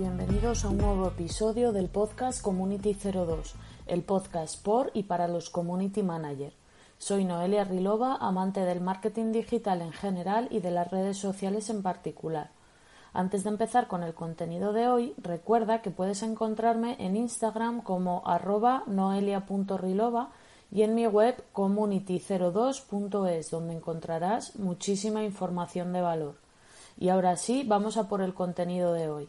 bienvenidos a un nuevo episodio del podcast Community 02, el podcast por y para los community manager. Soy Noelia Rilova, amante del marketing digital en general y de las redes sociales en particular. Antes de empezar con el contenido de hoy, recuerda que puedes encontrarme en Instagram como arroba noelia.rilova y en mi web community02.es, donde encontrarás muchísima información de valor. Y ahora sí, vamos a por el contenido de hoy.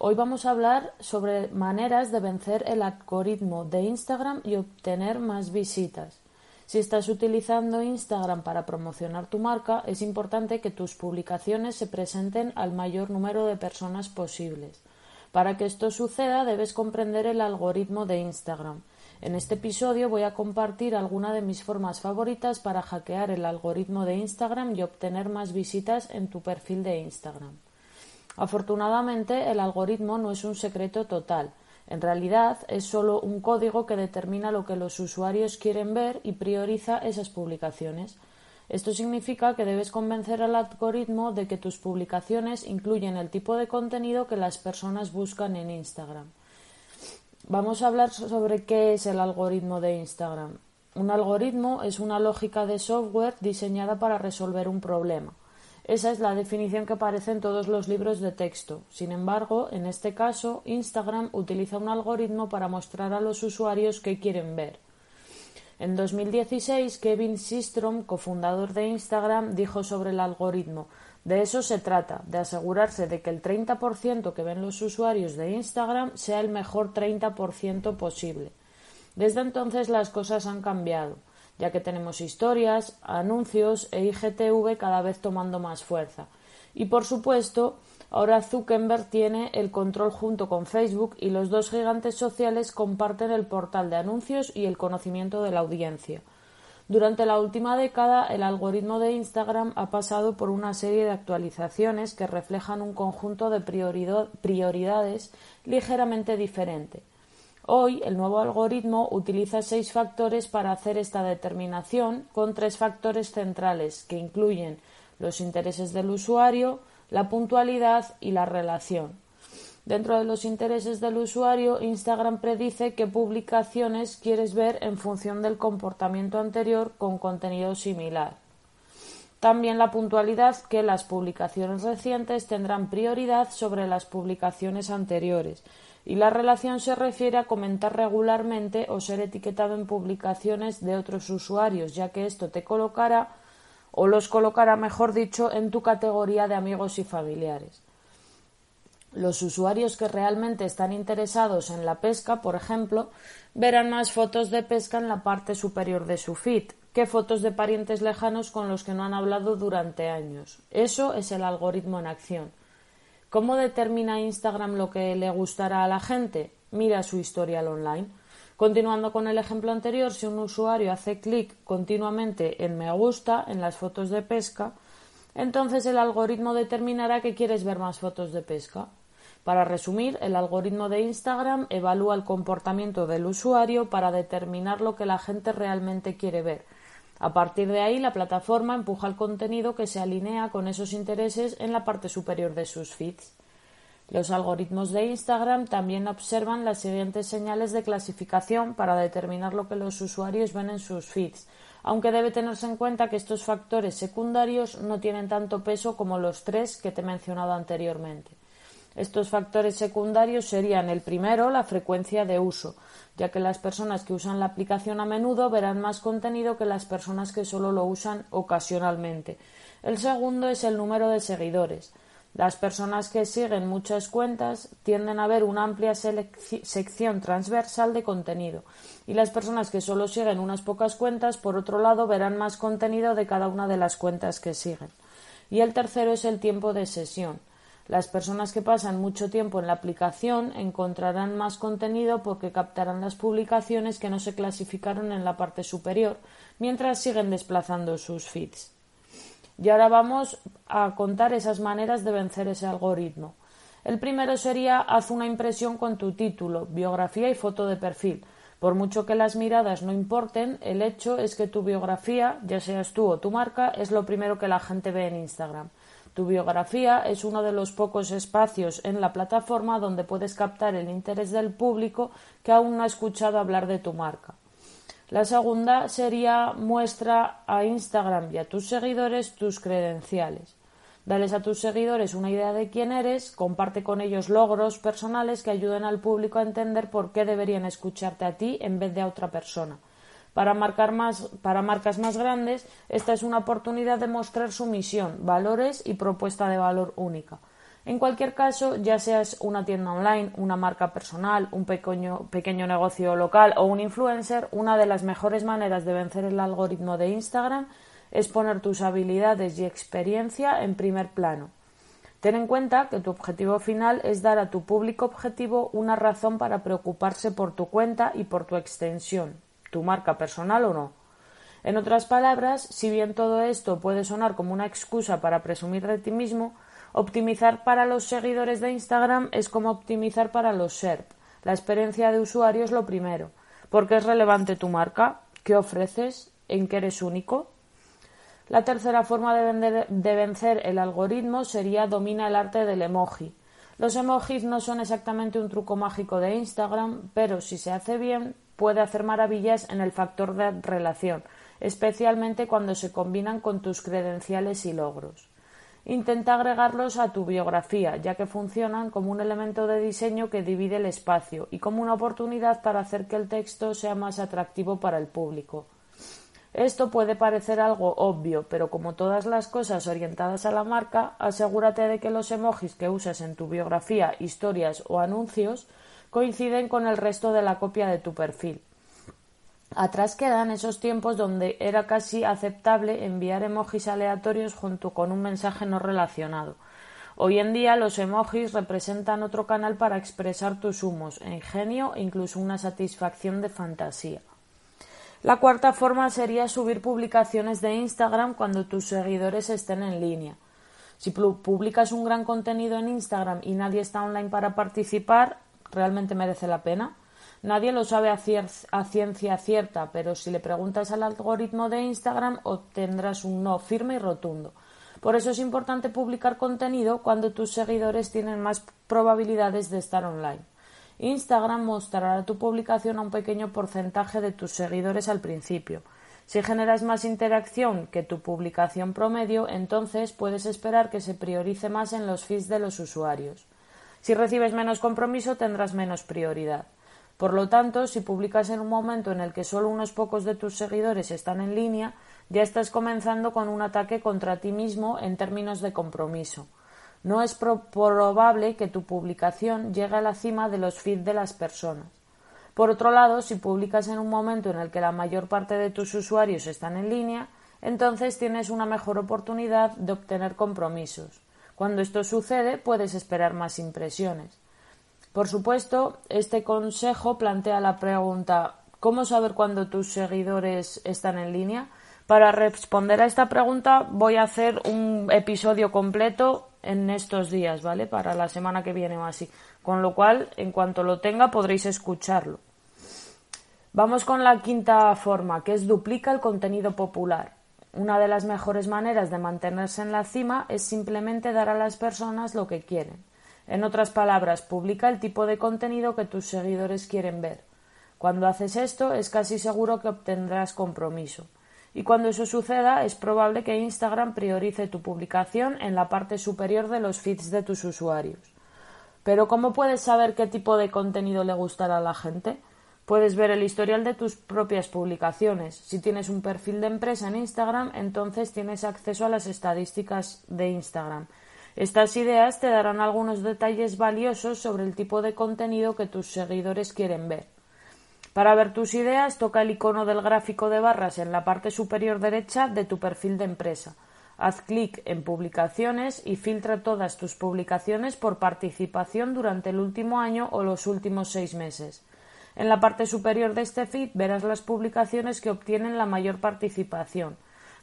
Hoy vamos a hablar sobre maneras de vencer el algoritmo de Instagram y obtener más visitas. Si estás utilizando Instagram para promocionar tu marca, es importante que tus publicaciones se presenten al mayor número de personas posibles. Para que esto suceda, debes comprender el algoritmo de Instagram. En este episodio voy a compartir algunas de mis formas favoritas para hackear el algoritmo de Instagram y obtener más visitas en tu perfil de Instagram. Afortunadamente, el algoritmo no es un secreto total. En realidad, es solo un código que determina lo que los usuarios quieren ver y prioriza esas publicaciones. Esto significa que debes convencer al algoritmo de que tus publicaciones incluyen el tipo de contenido que las personas buscan en Instagram. Vamos a hablar sobre qué es el algoritmo de Instagram. Un algoritmo es una lógica de software diseñada para resolver un problema. Esa es la definición que aparece en todos los libros de texto. Sin embargo, en este caso, Instagram utiliza un algoritmo para mostrar a los usuarios qué quieren ver. En 2016, Kevin Systrom, cofundador de Instagram, dijo sobre el algoritmo de eso se trata, de asegurarse de que el 30% que ven los usuarios de Instagram sea el mejor 30% posible. Desde entonces las cosas han cambiado, ya que tenemos historias, anuncios e IGTV cada vez tomando más fuerza. Y por supuesto, ahora Zuckerberg tiene el control junto con Facebook y los dos gigantes sociales comparten el portal de anuncios y el conocimiento de la audiencia. Durante la última década, el algoritmo de Instagram ha pasado por una serie de actualizaciones que reflejan un conjunto de prioridades ligeramente diferente. Hoy, el nuevo algoritmo utiliza seis factores para hacer esta determinación, con tres factores centrales que incluyen los intereses del usuario, la puntualidad y la relación. Dentro de los intereses del usuario, Instagram predice qué publicaciones quieres ver en función del comportamiento anterior con contenido similar. También la puntualidad que las publicaciones recientes tendrán prioridad sobre las publicaciones anteriores. Y la relación se refiere a comentar regularmente o ser etiquetado en publicaciones de otros usuarios, ya que esto te colocará o los colocará, mejor dicho, en tu categoría de amigos y familiares. Los usuarios que realmente están interesados en la pesca, por ejemplo, verán más fotos de pesca en la parte superior de su feed que fotos de parientes lejanos con los que no han hablado durante años. Eso es el algoritmo en acción. ¿Cómo determina Instagram lo que le gustará a la gente? Mira su historial online. Continuando con el ejemplo anterior, si un usuario hace clic continuamente en me gusta en las fotos de pesca, entonces el algoritmo determinará que quieres ver más fotos de pesca. Para resumir, el algoritmo de Instagram evalúa el comportamiento del usuario para determinar lo que la gente realmente quiere ver. A partir de ahí, la plataforma empuja el contenido que se alinea con esos intereses en la parte superior de sus feeds. Los algoritmos de Instagram también observan las siguientes señales de clasificación para determinar lo que los usuarios ven en sus feeds, aunque debe tenerse en cuenta que estos factores secundarios no tienen tanto peso como los tres que te he mencionado anteriormente. Estos factores secundarios serían el primero, la frecuencia de uso, ya que las personas que usan la aplicación a menudo verán más contenido que las personas que solo lo usan ocasionalmente. El segundo es el número de seguidores. Las personas que siguen muchas cuentas tienden a ver una amplia sección transversal de contenido y las personas que solo siguen unas pocas cuentas, por otro lado, verán más contenido de cada una de las cuentas que siguen. Y el tercero es el tiempo de sesión. Las personas que pasan mucho tiempo en la aplicación encontrarán más contenido porque captarán las publicaciones que no se clasificaron en la parte superior, mientras siguen desplazando sus feeds. Y ahora vamos a contar esas maneras de vencer ese algoritmo. El primero sería haz una impresión con tu título, biografía y foto de perfil. Por mucho que las miradas no importen, el hecho es que tu biografía, ya seas tú o tu marca, es lo primero que la gente ve en Instagram. Tu biografía es uno de los pocos espacios en la plataforma donde puedes captar el interés del público que aún no ha escuchado hablar de tu marca. La segunda sería muestra a Instagram y a tus seguidores tus credenciales. Dales a tus seguidores una idea de quién eres, comparte con ellos logros personales que ayuden al público a entender por qué deberían escucharte a ti en vez de a otra persona. Para, marcas más grandes, esta es una oportunidad de mostrar su misión, valores y propuesta de valor única. En cualquier caso, ya seas una tienda online, una marca personal, un pequeño, pequeño negocio local o un influencer, una de las mejores maneras de vencer el algoritmo de Instagram es poner tus habilidades y experiencia en primer plano. Ten en cuenta que tu objetivo final es dar a tu público objetivo una razón para preocuparse por tu cuenta y por tu extensión, tu marca personal o no. En otras palabras, si bien todo esto puede sonar como una excusa para presumir de ti mismo, Optimizar para los seguidores de Instagram es como optimizar para los SERP. La experiencia de usuario es lo primero. ¿Por qué es relevante tu marca? ¿Qué ofreces? ¿En qué eres único? La tercera forma de, de, vencer el algoritmo sería domina el arte del emoji. Los emojis no son exactamente un truco mágico de Instagram, pero si se hace bien puede hacer maravillas en el factor de relación, especialmente cuando se combinan con tus credenciales y logros. Intenta agregarlos a tu biografía, ya que funcionan como un elemento de diseño que divide el espacio y como una oportunidad para hacer que el texto sea más atractivo para el público. Esto puede parecer algo obvio, pero como todas las cosas orientadas a la marca, asegúrate de que los emojis que usas en tu biografía, historias o anuncios coinciden con el resto de la copia de tu perfil. Atrás quedan esos tiempos donde era casi aceptable enviar emojis aleatorios junto con un mensaje no relacionado. Hoy en día los emojis representan otro canal para expresar tus humos, ingenio e incluso una satisfacción de fantasía. La cuarta forma sería subir publicaciones de Instagram cuando tus seguidores estén en línea. Si publicas un gran contenido en Instagram y nadie está online para participar, ¿realmente merece la pena? Nadie lo sabe a, ciencia cierta, pero si le preguntas al algoritmo de Instagram obtendrás un no firme y rotundo. Por eso es importante publicar contenido cuando tus seguidores tienen más probabilidades de estar online. Instagram mostrará tu publicación a un pequeño porcentaje de tus seguidores al principio. Si generas más interacción que tu publicación promedio, entonces puedes esperar que se priorice más en los feeds de los usuarios. Si recibes menos compromiso, tendrás menos prioridad. Por lo tanto, si publicas en un momento en el que solo unos pocos de tus seguidores están en línea, ya estás comenzando con un ataque contra ti mismo en términos de compromiso. No es probable que tu publicación llegue a la cima de los feeds de las personas. Por otro lado, si publicas en un momento en el que la mayor parte de tus usuarios están en línea, entonces tienes una mejor oportunidad de obtener compromisos. Cuando esto sucede, puedes esperar más impresiones. Por supuesto, este consejo plantea la pregunta ¿Cómo saber cuándo tus seguidores están en línea? Para responder a esta pregunta voy a hacer un episodio completo en estos días, ¿vale? Para la semana que viene o así. Con lo cual, en cuanto lo tenga, podréis escucharlo. Vamos con la quinta forma, que es duplica el contenido popular. Una de las mejores maneras de mantenerse en la cima es simplemente dar a las personas lo que quieren. En otras palabras, publica el tipo de contenido que tus seguidores quieren ver. Cuando haces esto, es casi seguro que obtendrás compromiso. Y cuando eso suceda, es probable que Instagram priorice tu publicación en la parte superior de los feeds de tus usuarios. Pero ¿cómo puedes saber qué tipo de contenido le gustará a la gente? Puedes ver el historial de tus propias publicaciones. Si tienes un perfil de empresa en Instagram, entonces tienes acceso a las estadísticas de Instagram estas ideas te darán algunos detalles valiosos sobre el tipo de contenido que tus seguidores quieren ver. Para ver tus ideas, toca el icono del gráfico de barras en la parte superior derecha de tu perfil de empresa. Haz clic en Publicaciones y filtra todas tus publicaciones por participación durante el último año o los últimos seis meses. En la parte superior de este feed verás las publicaciones que obtienen la mayor participación.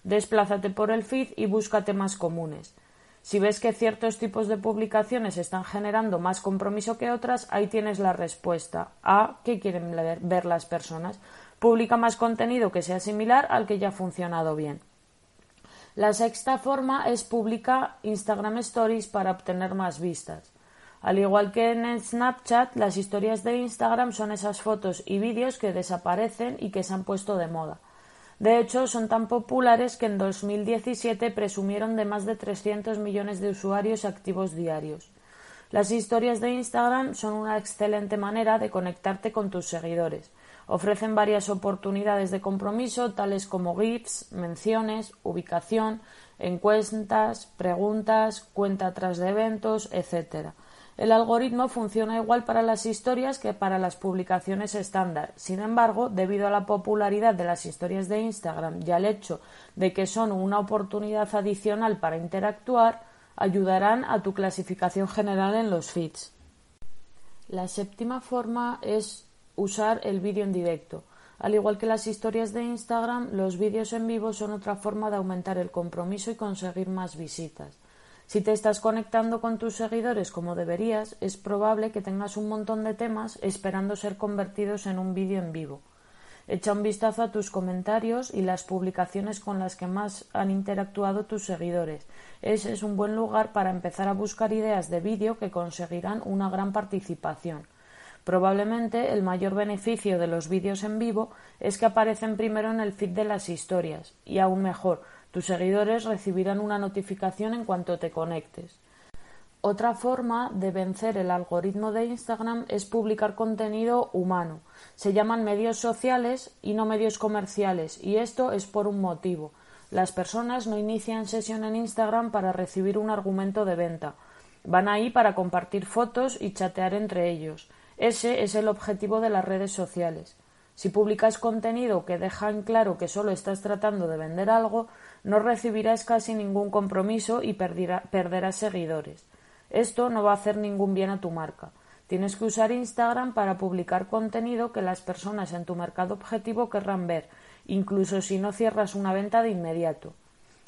Desplázate por el feed y busca temas comunes. Si ves que ciertos tipos de publicaciones están generando más compromiso que otras, ahí tienes la respuesta a qué quieren ver las personas. Publica más contenido que sea similar al que ya ha funcionado bien. La sexta forma es publicar Instagram Stories para obtener más vistas. Al igual que en Snapchat, las historias de Instagram son esas fotos y vídeos que desaparecen y que se han puesto de moda. De hecho, son tan populares que en 2017 presumieron de más de 300 millones de usuarios activos diarios. Las historias de Instagram son una excelente manera de conectarte con tus seguidores. Ofrecen varias oportunidades de compromiso, tales como GIFs, menciones, ubicación, encuestas, preguntas, cuenta atrás de eventos, etc. El algoritmo funciona igual para las historias que para las publicaciones estándar. Sin embargo, debido a la popularidad de las historias de Instagram y al hecho de que son una oportunidad adicional para interactuar, ayudarán a tu clasificación general en los feeds. La séptima forma es usar el vídeo en directo. Al igual que las historias de Instagram, los vídeos en vivo son otra forma de aumentar el compromiso y conseguir más visitas. Si te estás conectando con tus seguidores como deberías, es probable que tengas un montón de temas esperando ser convertidos en un vídeo en vivo. Echa un vistazo a tus comentarios y las publicaciones con las que más han interactuado tus seguidores. Ese es un buen lugar para empezar a buscar ideas de vídeo que conseguirán una gran participación. Probablemente el mayor beneficio de los vídeos en vivo es que aparecen primero en el feed de las historias y aún mejor, tus seguidores recibirán una notificación en cuanto te conectes. Otra forma de vencer el algoritmo de Instagram es publicar contenido humano. Se llaman medios sociales y no medios comerciales, y esto es por un motivo. Las personas no inician sesión en Instagram para recibir un argumento de venta. Van ahí para compartir fotos y chatear entre ellos. Ese es el objetivo de las redes sociales. Si publicas contenido que deja en claro que solo estás tratando de vender algo, no recibirás casi ningún compromiso y perderás seguidores. Esto no va a hacer ningún bien a tu marca. Tienes que usar Instagram para publicar contenido que las personas en tu mercado objetivo querrán ver, incluso si no cierras una venta de inmediato.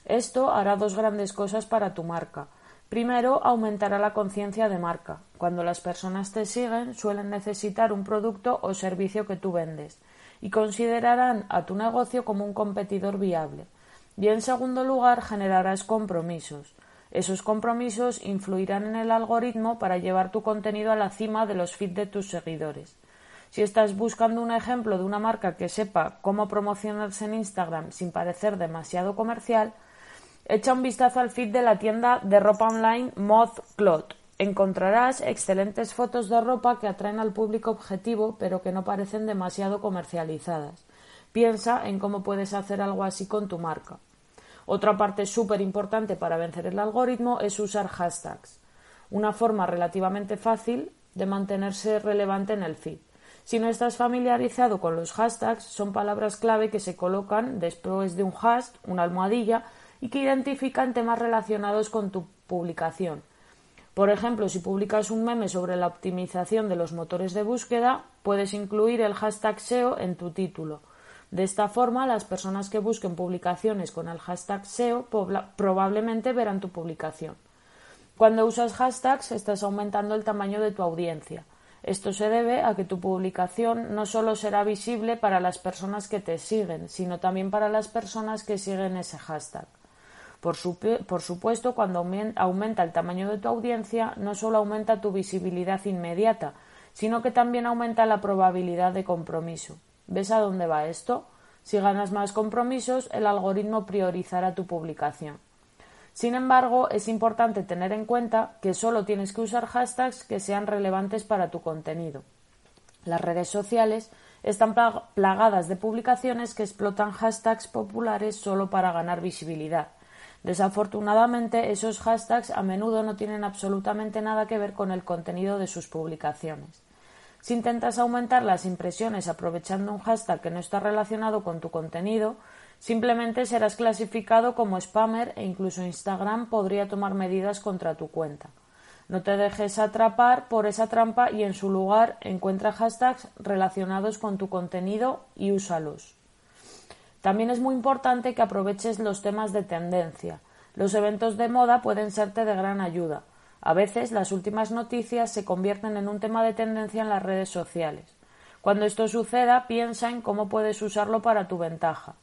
Esto hará dos grandes cosas para tu marca. Primero, aumentará la conciencia de marca. Cuando las personas te siguen, suelen necesitar un producto o servicio que tú vendes y considerarán a tu negocio como un competidor viable. Y en segundo lugar, generarás compromisos. Esos compromisos influirán en el algoritmo para llevar tu contenido a la cima de los feeds de tus seguidores. Si estás buscando un ejemplo de una marca que sepa cómo promocionarse en Instagram sin parecer demasiado comercial, echa un vistazo al feed de la tienda de ropa online Moth Cloth. Encontrarás excelentes fotos de ropa que atraen al público objetivo pero que no parecen demasiado comercializadas. Piensa en cómo puedes hacer algo así con tu marca. Otra parte súper importante para vencer el algoritmo es usar hashtags, una forma relativamente fácil de mantenerse relevante en el feed. Si no estás familiarizado con los hashtags, son palabras clave que se colocan después de un hash, una almohadilla, y que identifican temas relacionados con tu publicación. Por ejemplo, si publicas un meme sobre la optimización de los motores de búsqueda, puedes incluir el hashtag SEO en tu título. De esta forma, las personas que busquen publicaciones con el hashtag SEO probablemente verán tu publicación. Cuando usas hashtags estás aumentando el tamaño de tu audiencia. Esto se debe a que tu publicación no solo será visible para las personas que te siguen, sino también para las personas que siguen ese hashtag. Por, supuesto, cuando aumenta el tamaño de tu audiencia, no solo aumenta tu visibilidad inmediata, sino que también aumenta la probabilidad de compromiso. ¿Ves a dónde va esto? Si ganas más compromisos, el algoritmo priorizará tu publicación. Sin embargo, es importante tener en cuenta que solo tienes que usar hashtags que sean relevantes para tu contenido. Las redes sociales están plagadas de publicaciones que explotan hashtags populares solo para ganar visibilidad. Desafortunadamente, esos hashtags a menudo no tienen absolutamente nada que ver con el contenido de sus publicaciones. Si intentas aumentar las impresiones aprovechando un hashtag que no está relacionado con tu contenido, simplemente serás clasificado como spammer e incluso Instagram podría tomar medidas contra tu cuenta. No te dejes atrapar por esa trampa y en su lugar encuentra hashtags relacionados con tu contenido y úsalos. También es muy importante que aproveches los temas de tendencia. Los eventos de moda pueden serte de gran ayuda. A veces las últimas noticias se convierten en un tema de tendencia en las redes sociales. Cuando esto suceda, piensa en cómo puedes usarlo para tu ventaja.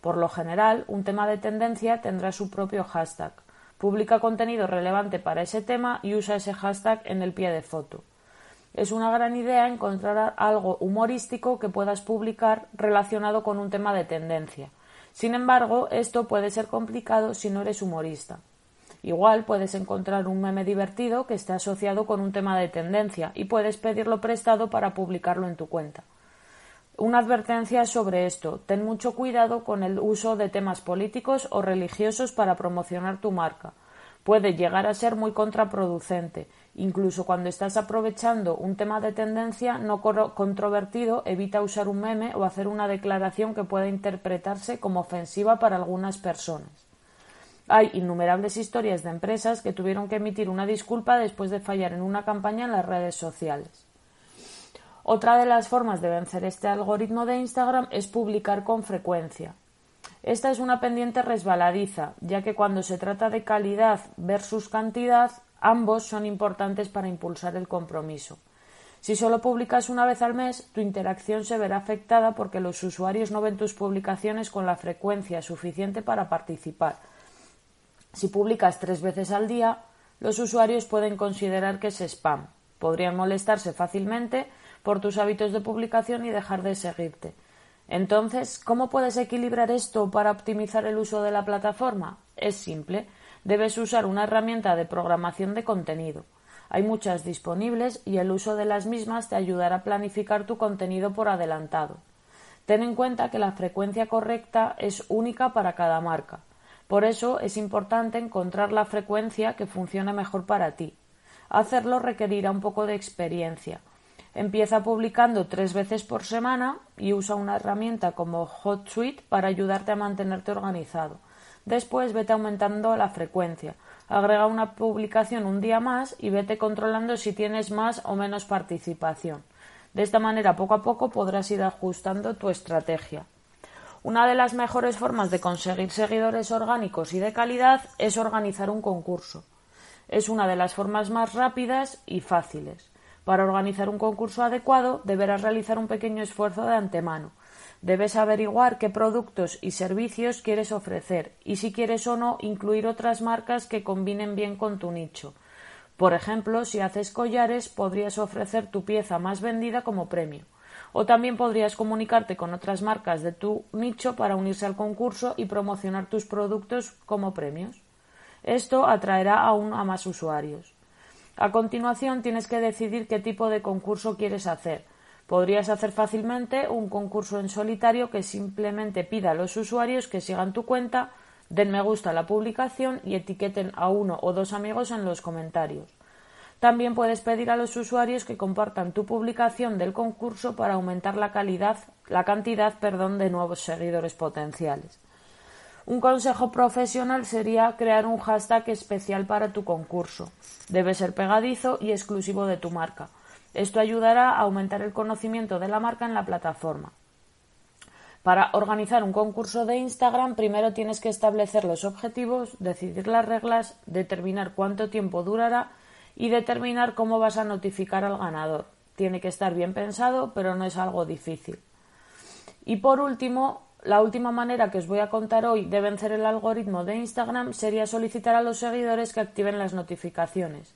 Por lo general, un tema de tendencia tendrá su propio hashtag. Publica contenido relevante para ese tema y usa ese hashtag en el pie de foto. Es una gran idea encontrar algo humorístico que puedas publicar relacionado con un tema de tendencia. Sin embargo, esto puede ser complicado si no eres humorista. Igual puedes encontrar un meme divertido que esté asociado con un tema de tendencia y puedes pedirlo prestado para publicarlo en tu cuenta. Una advertencia sobre esto. Ten mucho cuidado con el uso de temas políticos o religiosos para promocionar tu marca. Puede llegar a ser muy contraproducente. Incluso cuando estás aprovechando un tema de tendencia no controvertido, evita usar un meme o hacer una declaración que pueda interpretarse como ofensiva para algunas personas. Hay innumerables historias de empresas que tuvieron que emitir una disculpa después de fallar en una campaña en las redes sociales. Otra de las formas de vencer este algoritmo de Instagram es publicar con frecuencia. Esta es una pendiente resbaladiza, ya que cuando se trata de calidad versus cantidad, ambos son importantes para impulsar el compromiso. Si solo publicas una vez al mes, tu interacción se verá afectada porque los usuarios no ven tus publicaciones con la frecuencia suficiente para participar, si publicas tres veces al día, los usuarios pueden considerar que es spam. Podrían molestarse fácilmente por tus hábitos de publicación y dejar de seguirte. Entonces, ¿cómo puedes equilibrar esto para optimizar el uso de la plataforma? Es simple. Debes usar una herramienta de programación de contenido. Hay muchas disponibles y el uso de las mismas te ayudará a planificar tu contenido por adelantado. Ten en cuenta que la frecuencia correcta es única para cada marca. Por eso es importante encontrar la frecuencia que funcione mejor para ti. Hacerlo requerirá un poco de experiencia. Empieza publicando tres veces por semana y usa una herramienta como HotSuite para ayudarte a mantenerte organizado. Después vete aumentando la frecuencia. Agrega una publicación un día más y vete controlando si tienes más o menos participación. De esta manera, poco a poco podrás ir ajustando tu estrategia. Una de las mejores formas de conseguir seguidores orgánicos y de calidad es organizar un concurso. Es una de las formas más rápidas y fáciles. Para organizar un concurso adecuado deberás realizar un pequeño esfuerzo de antemano. Debes averiguar qué productos y servicios quieres ofrecer y si quieres o no incluir otras marcas que combinen bien con tu nicho. Por ejemplo, si haces collares podrías ofrecer tu pieza más vendida como premio. O también podrías comunicarte con otras marcas de tu nicho para unirse al concurso y promocionar tus productos como premios. Esto atraerá aún a más usuarios. A continuación tienes que decidir qué tipo de concurso quieres hacer. Podrías hacer fácilmente un concurso en solitario que simplemente pida a los usuarios que sigan tu cuenta, den me gusta a la publicación y etiqueten a uno o dos amigos en los comentarios. También puedes pedir a los usuarios que compartan tu publicación del concurso para aumentar la calidad, la cantidad, perdón, de nuevos seguidores potenciales. Un consejo profesional sería crear un hashtag especial para tu concurso. Debe ser pegadizo y exclusivo de tu marca. Esto ayudará a aumentar el conocimiento de la marca en la plataforma. Para organizar un concurso de Instagram, primero tienes que establecer los objetivos, decidir las reglas, determinar cuánto tiempo durará y determinar cómo vas a notificar al ganador. Tiene que estar bien pensado, pero no es algo difícil. Y por último, la última manera que os voy a contar hoy de vencer el algoritmo de Instagram sería solicitar a los seguidores que activen las notificaciones.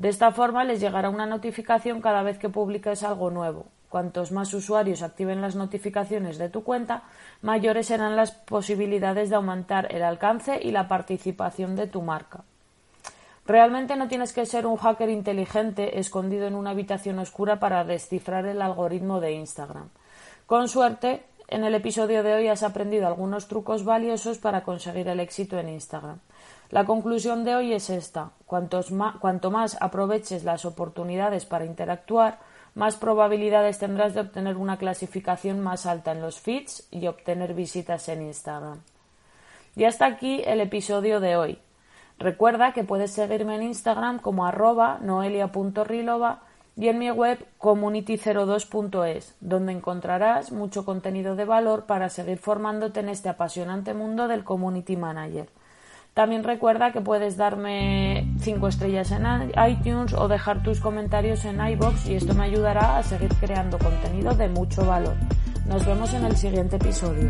De esta forma les llegará una notificación cada vez que publiques algo nuevo. Cuantos más usuarios activen las notificaciones de tu cuenta, mayores serán las posibilidades de aumentar el alcance y la participación de tu marca. Realmente no tienes que ser un hacker inteligente escondido en una habitación oscura para descifrar el algoritmo de Instagram. Con suerte, en el episodio de hoy has aprendido algunos trucos valiosos para conseguir el éxito en Instagram. La conclusión de hoy es esta. cuanto más aproveches las oportunidades para interactuar, más probabilidades tendrás de obtener una clasificación más alta en los feeds y obtener visitas en Instagram. Y hasta aquí el episodio de hoy. Recuerda que puedes seguirme en Instagram como arroba noelia.rilova y en mi web community02.es, donde encontrarás mucho contenido de valor para seguir formándote en este apasionante mundo del community manager. También recuerda que puedes darme 5 estrellas en iTunes o dejar tus comentarios en iBox y esto me ayudará a seguir creando contenido de mucho valor. Nos vemos en el siguiente episodio.